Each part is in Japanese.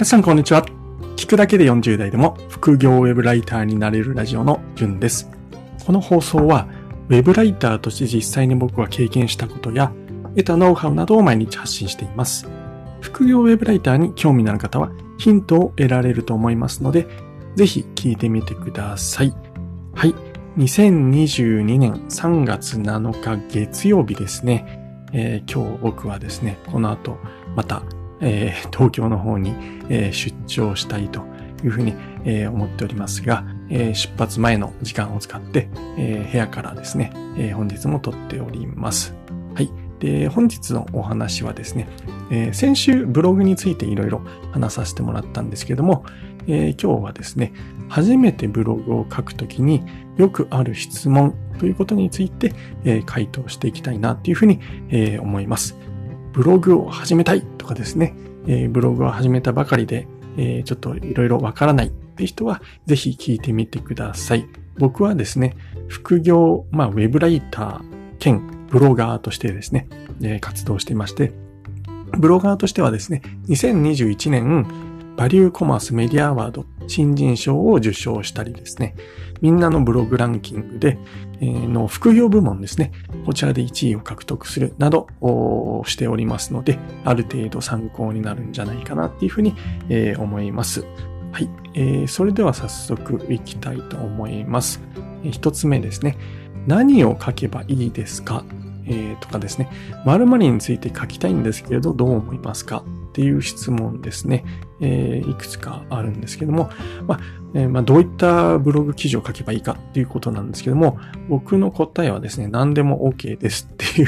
皆さんこんにちは。聞くだけで40代でも副業ウェブライターになれるラジオのじゅんです。この放送はウェブライターとして実際に僕は経験したことや得たノウハウなどを毎日発信しています。副業ウェブライターに興味のある方はヒントを得られると思いますので、ぜひ聞いてみてください。はい。2022年3月7日月曜日ですね。えー、今日僕はですね、この後またえー、東京の方に、えー、出張したいというふうに、えー、思っておりますが、え出発前の時間を使って、え部屋からですね、え本日も撮っております。はい。で、本日のお話はですね、え先週ブログについていろいろ話させてもらったんですけども、え今日はですね、初めてブログを書くときによくある質問ということについて、え回答していきたいなというふうに、え思います。ブログを始めたいとかですね、えー、ブログを始めたばかりで、えー、ちょっといろいろわからないって人は、ぜひ聞いてみてください。僕はですね、副業、まあ、ウェブライター兼ブロガーとしてですね、えー、活動していまして、ブロガーとしてはですね、2021年、バリューコマースメディアアワード新人賞を受賞したりですね、みんなのブログランキングで、の副業部門ですね、こちらで1位を獲得するなどをしておりますので、ある程度参考になるんじゃないかなっていうふうに、思います。はい、えー。それでは早速いきたいと思います。一つ目ですね。何を書けばいいですか？え、とかですね、〇〇について書きたいんですけれど、どう思いますか？っていう質問ですね、えー、いくつかあるんですけども、まあえー、まあ、どういったブログ記事を書けばいいかっていうことなんですけども、僕の答えはですね、何でも OK ですって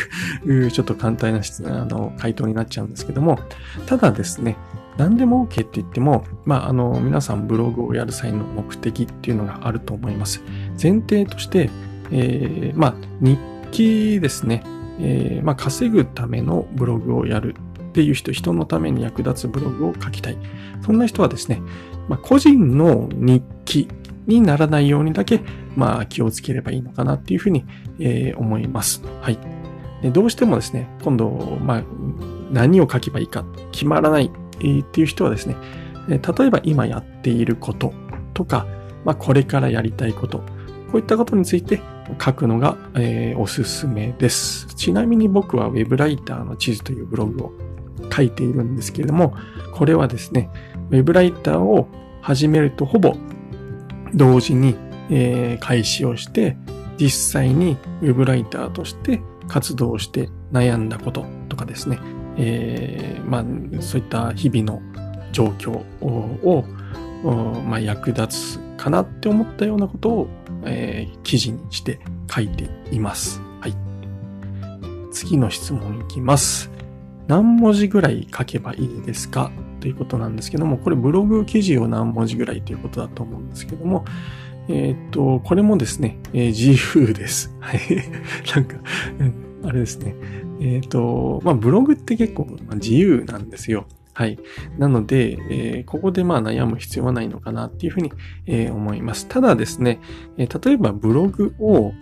いう ちょっと簡単な質あの回答になっちゃうんですけども、ただですね、何でも OK って言っても、まあ、あの、皆さんブログをやる際の目的っていうのがあると思います。前提として、えー、まあ、日記ですね、えー、まあ、稼ぐためのブログをやるっていう人、人のために役立つブログを書きたい。そんな人はですね、まあ、個人の日記にならないようにだけ、まあ、気をつければいいのかなっていうふうに、えー、思います。はい。どうしてもですね、今度、まあ、何を書けばいいか決まらないっていう人はですね、例えば今やっていることとか、まあ、これからやりたいこと、こういったことについて書くのが、えー、おすすめです。ちなみに僕は Web ライターの地図というブログを書いているんですけれども、これはですね、Web ライターを始めるとほぼ同時に、えー、開始をして、実際に Web ライターとして活動して悩んだこととかですね、えー、まあ、そういった日々の状況を、まあ、役立つかなって思ったようなことをえー、記事にして書いています。はい。次の質問いきます。何文字ぐらい書けばいいですか？ということなんですけども、これブログ記事を何文字ぐらいということだと思うんですけども、えっ、と、これもですね、えー、自由です。はい。なんか、あれですね。えっ、と、まあ、ブログって結構自由なんですよ。はい。なので、えー、ここでまあ悩む必要はないのかなっていうふうに、えー、思います。ただですね、えー、例えばブログを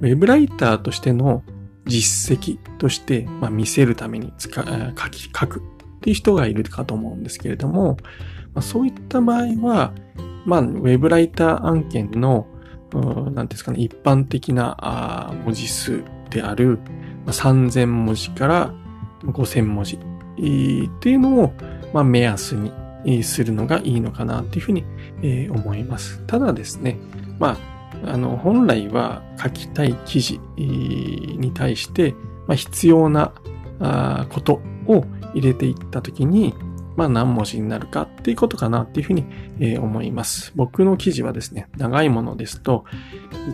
ウェブライターとしての実績として、まあ、見せるために使書き、書くっていう人がいるかと思うんですけれども、まあ、そういった場合は、まあ、ウェブライター案件の、何ですかね、一般的な文字数である3000文字から5000文字っていうのを、まあ、目安にするのがいいのかなっていうふうに思います。ただですね、まあ、あの、本来は書きたい記事に対して、まあ、必要なことを入れていったときに、まあ何文字になるかっていうことかなっていうふうに、え思います。僕の記事はですね、長いものですと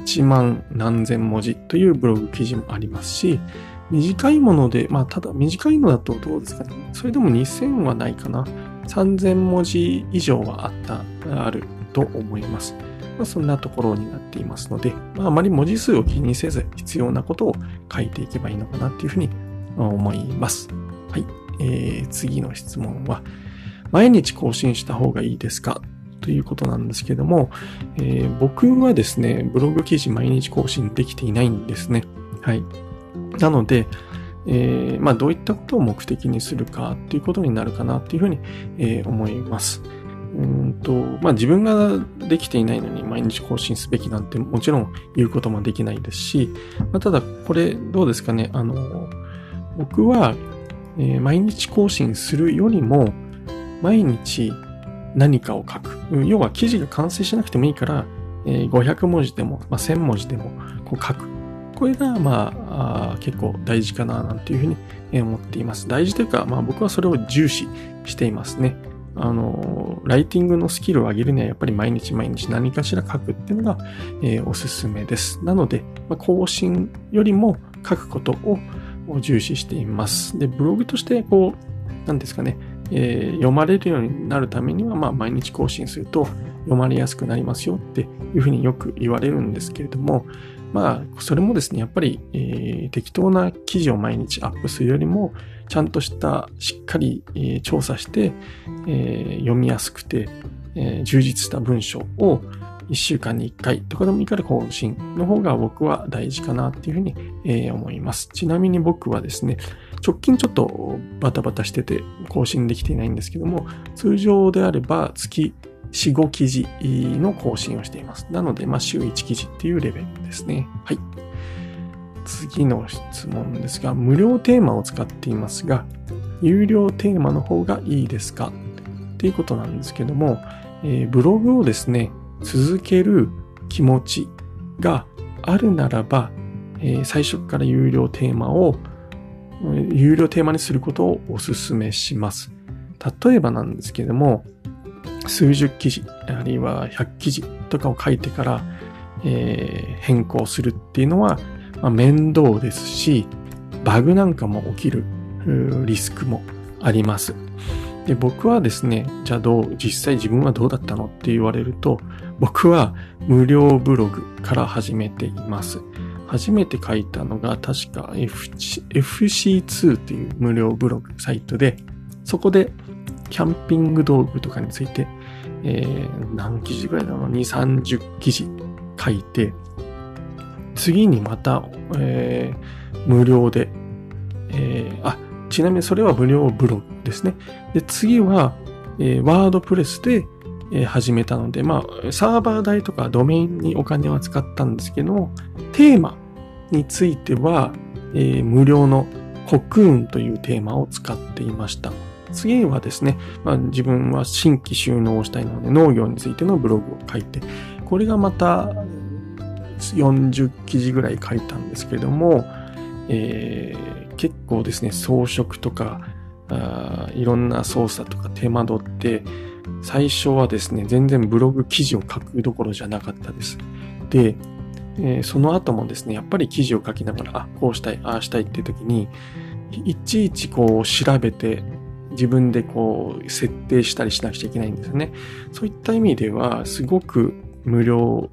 1万何千文字というブログ記事もありますし、短いもので、まあ、ただ短いのだとどうですかね。それでも2000はないかな。3000文字以上はあった、あると思います。まあ、そんなところになっていますので、まあ、あまり文字数を気にせず必要なことを書いていけばいいのかなっていうふうに思います。はい。えー、次の質問は、毎日更新した方がいいですか？ということなんですけども、えー、僕はですね、ブログ記事毎日更新できていないんですね。はい。なので、えー、まあ、どういったことを目的にするかっていうことになるかなっていうふうに、えー、思います。うんと、まあ、自分ができていないのに毎日更新すべきなんてもちろん言うこともできないですし、まあ、ただこれどうですかね、あの、僕は、えー、毎日更新するよりも、毎日何かを書く。要は記事が完成しなくてもいいから、えー、500文字でも、まあ、1000文字でもこう書く。これが、まあ、あ結構大事かな、なんていうふうに思っています。大事というか、まあ僕はそれを重視していますね。あの、ライティングのスキルを上げるにはやっぱり毎日毎日何かしら書くっていうのが、えー、おすすめです。なので、まあ、更新よりも書くことを重視しています。で、ブログとしてこう、なんですかね、えー、読まれるようになるためには、まあ、毎日更新すると読まれやすくなりますよっていうふうによく言われるんですけれども、まあ、それもですね、やっぱり、えー、適当な記事を毎日アップするよりも、ちゃんとした、しっかり、えー、調査して、えー、読みやすくて、えー、充実した文章を1週間に1回とかでもいいから更新の方が僕は大事かなっていうふうに、えー、思います。ちなみに僕はですね、直近ちょっとバタバタしてて更新できていないんですけども、通常であれば月4、5記事の更新をしています。なので、まあ、週1記事っていうレベルですね。はい。次の質問ですが、無料テーマを使っていますが、有料テーマの方がいいですか？っていうことなんですけども、えー、ブログをですね、続ける気持ちがあるならば、えー、最初から有料テーマを、有料テーマにすることをお勧めします。例えばなんですけども、数十記事、あるいは100記事とかを書いてから、えー、変更するっていうのは、まあ、面倒ですし、バグなんかも起きるリスクもあります。で僕はですね、じゃあどう、実際自分はどうだったのって言われると、僕は無料ブログから始めています。初めて書いたのが確か FC2 っていう無料ブログサイトで、そこでキャンピング道具とかについて、えー、何記事ぐらいだろう ?2、30記事書いて、次にまた、えー、無料で、えー、あ、ちなみにそれは無料ブログですね。で、次は、えー、ワードプレスで、え、始めたので、まあ、サーバー代とかドメインにお金は使ったんですけど、テーマについては、えー、無料のコクーンというテーマを使っていました。次はですね、まあ、自分は新規収納をしたいので農業についてのブログを書いて、これがまた40記事ぐらい書いたんですけれども、えー、結構ですね、装飾とかあ、いろんな操作とか手間取って、最初はですね、全然ブログ記事を書くどころじゃなかったです。で、えー、その後もですね、やっぱり記事を書きながら、あ、こうしたい、ああしたいって時に、いちいちこう調べて、自分でこう設定したりしなくちゃいけないんですよね。そういった意味では、すごく無料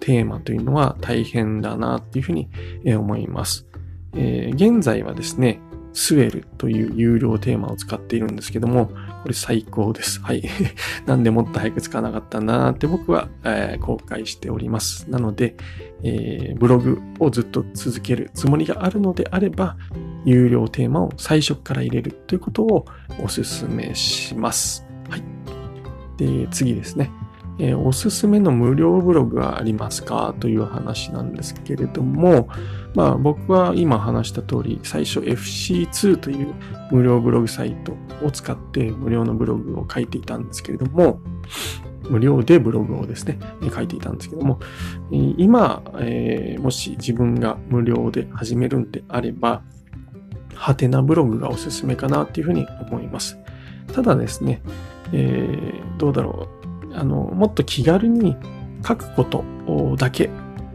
テーマというのは大変だなっていうふうに思います。えー、現在はですね、スウェルという有料テーマを使っているんですけども、これ最高です。はい。なんでもっと早く使わなかったんだなって僕は、えー、後悔しております。なので、えー、ブログをずっと続けるつもりがあるのであれば、有料テーマを最初から入れるということをお勧めします。はい。で、次ですね。えー、おすすめの無料ブログはありますかという話なんですけれども、まあ僕は今話した通り、最初 FC2 という無料ブログサイトを使って無料のブログを書いていたんですけれども、無料でブログをですね、書いていたんですけども、今、えー、もし自分が無料で始めるんであれば、ハテナブログがおすすめかなっていうふうに思います。ただですね、えー、どうだろう。あの、もっと気軽に書くことだけ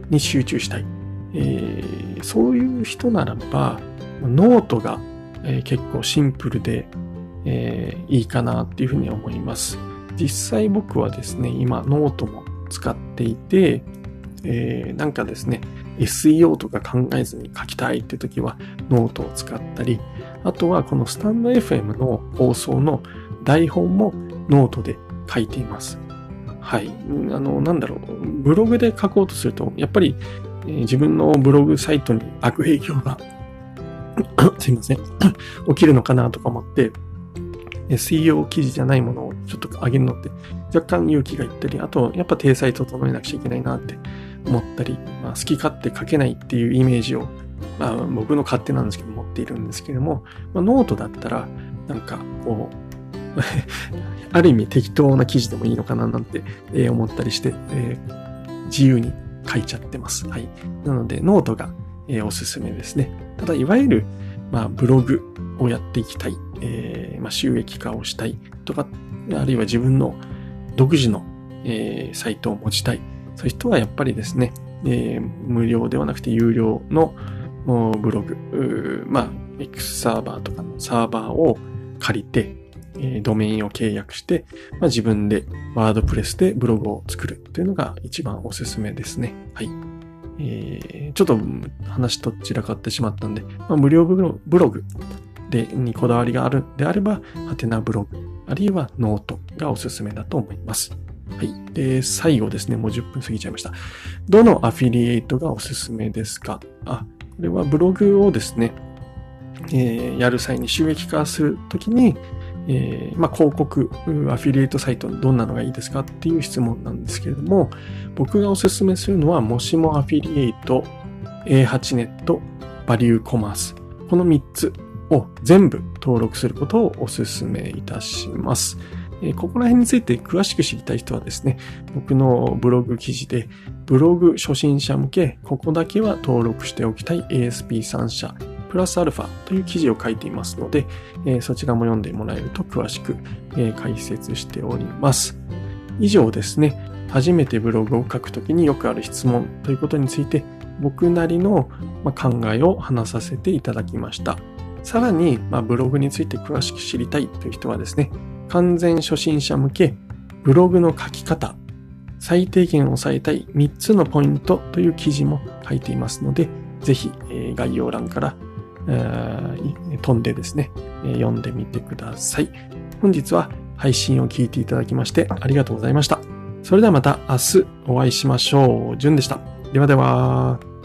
に集中したい。えー、そういう人ならば、ノートが、えー、結構シンプルで、えー、いいかなっていうふうに思います。実際僕はですね、今ノートも使っていて、えー、なんかですね、SEO とか考えずに書きたいって時はノートを使ったり、あとはこのスタンド FM の放送の台本もノートで書いています。はい。あの、なんだろう。ブログで書こうとすると、やっぱり、えー、自分のブログサイトに悪影響が すいません。起きるのかなとか思って、 SEO 記事じゃないものをちょっと上げるのって若干勇気がいったり、あとやっぱ体裁整えなくちゃいけないなって思ったり、まあ、好き勝手書けないっていうイメージを、まあ、僕の勝手なんですけど持っているんですけども、まあ、ノートだったらなんかこう ある意味適当な記事でもいいのかななんて、思ったりして、えー、自由に書いちゃってます。はい。なので、ノートが、えー、おすすめですね。ただ、いわゆる、まあ、ブログをやっていきたい、え、まあ、収益化をしたいとか、あるいは自分の独自の、えー、サイトを持ちたい。そういう人はやっぱりですね、えー、無料ではなくて有料のブログ、まあ、X サーバーとかのサーバーを借りて、えドメインを契約して、まあ、自分で WordPress でブログを作るというのが一番おすすめですね。はい。えー、ちょっと話と散らかってしまったんで、まあ、無料ブログでにこだわりがあるんであれば、はてなブログ、あるいはノートがおすすめだと思います。はい。で、最後ですね。もう10分過ぎちゃいました。どのアフィリエイトがおすすめですか？あ、これはブログをですね、えー、やる際に収益化するときに、えー、まあ、広告、アフィリエイトサイトどんなのがいいですか？っていう質問なんですけれども、僕がおすすめするのは、もしもアフィリエイト、A8 ネット、バリューコマース。この3つを全部登録することをお勧めいたします。ここら辺について詳しく知りたい人はですね、僕のブログ記事で、ブログ初心者向け、ここだけは登録しておきたい ASP3 社プラスアルファという記事を書いていますので、そちらも読んでもらえると詳しく、解説しております。以上ですね、初めてブログを書くときによくある質問ということについて、僕なりの考えを話させていただきました。さらに、まあ、ブログについて詳しく知りたいという人はですね、完全初心者向けブログの書き方、最低限押さえたい3つのポイントという記事も書いていますので、ぜひ概要欄から飛んでですね、読んでみてください。本日は配信を聞いていただきましてありがとうございました。それではまた明日お会いしましょう。じゅんでした。ではでは。